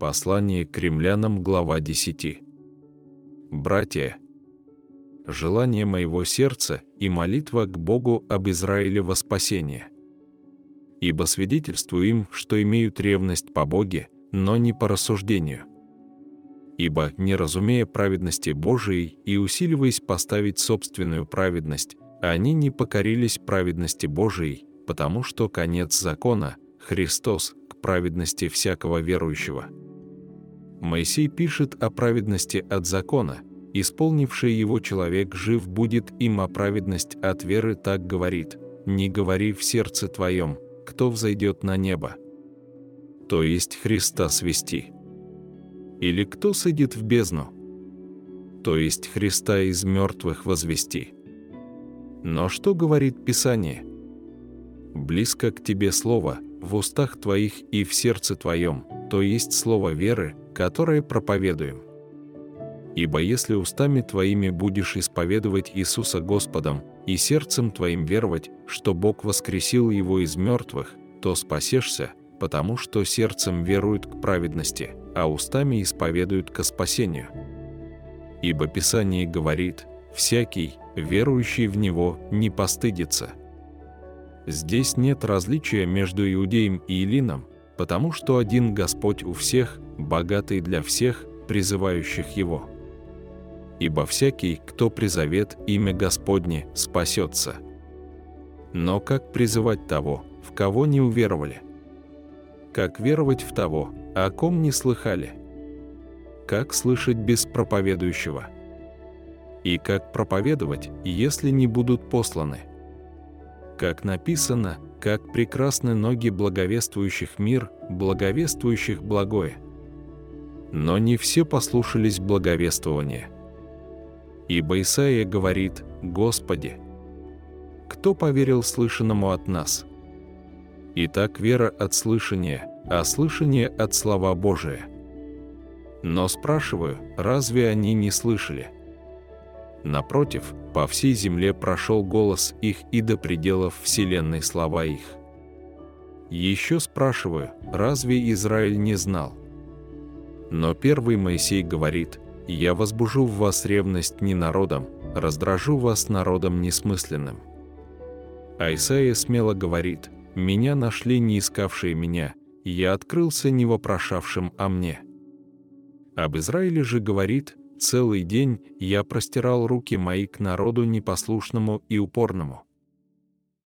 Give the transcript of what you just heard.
Послание к римлянам, глава 10. Братья, желание моего сердца и молитва к Богу об Израиле во спасение. Ибо свидетельствую им, что имеют ревность по Боге, но не по рассуждению. Ибо, не разумея праведности Божией и усиливаясь поставить собственную праведность, они не покорились праведности Божией, потому что конец закона – Христос к праведности всякого верующего. Моисей пишет о праведности от закона – исполнивший его человек жив будет им, а праведность от веры так говорит, не говори в сердце твоем, кто взойдет на небо. То есть Христа свести. Или кто сидит в бездну? То есть Христа из мертвых возвести. Но что говорит Писание? Близко к тебе слово, в устах твоих и в сердце твоем, то есть слово веры, которое проповедуем. Ибо если устами твоими будешь исповедовать Иисуса Господом и сердцем твоим веровать, что Бог воскресил Его из мертвых, то спасешься, потому что сердцем веруют к праведности, а устами исповедуют ко спасению. Ибо Писание говорит, «Всякий, верующий в Него, не постыдится». Здесь нет различия между иудеем и илином, потому что один Господь у всех, богатый для всех, призывающих Его ибо всякий, кто призовет имя Господне, спасется. Но как призывать того, в кого не уверовали? Как веровать в того, о ком не слыхали? Как слышать без проповедующего? И как проповедовать, если не будут посланы? Как написано, как прекрасны ноги благовествующих мир, благовествующих благое. Но не все послушались благовествования – Ибо Исаия говорит «Господи». Кто поверил слышанному от нас? Итак, вера от слышания, а слышание от слова Божия. Но спрашиваю, разве они не слышали? Напротив, по всей земле прошел голос их и до пределов вселенной слова их. Еще спрашиваю, разве Израиль не знал? Но первый Моисей говорит – я возбужу в вас ревность не народом, раздражу вас народом несмысленным. А Исаия смело говорит, «Меня нашли не искавшие меня, я открылся не вопрошавшим о мне». Об Израиле же говорит, «Целый день я простирал руки мои к народу непослушному и упорному».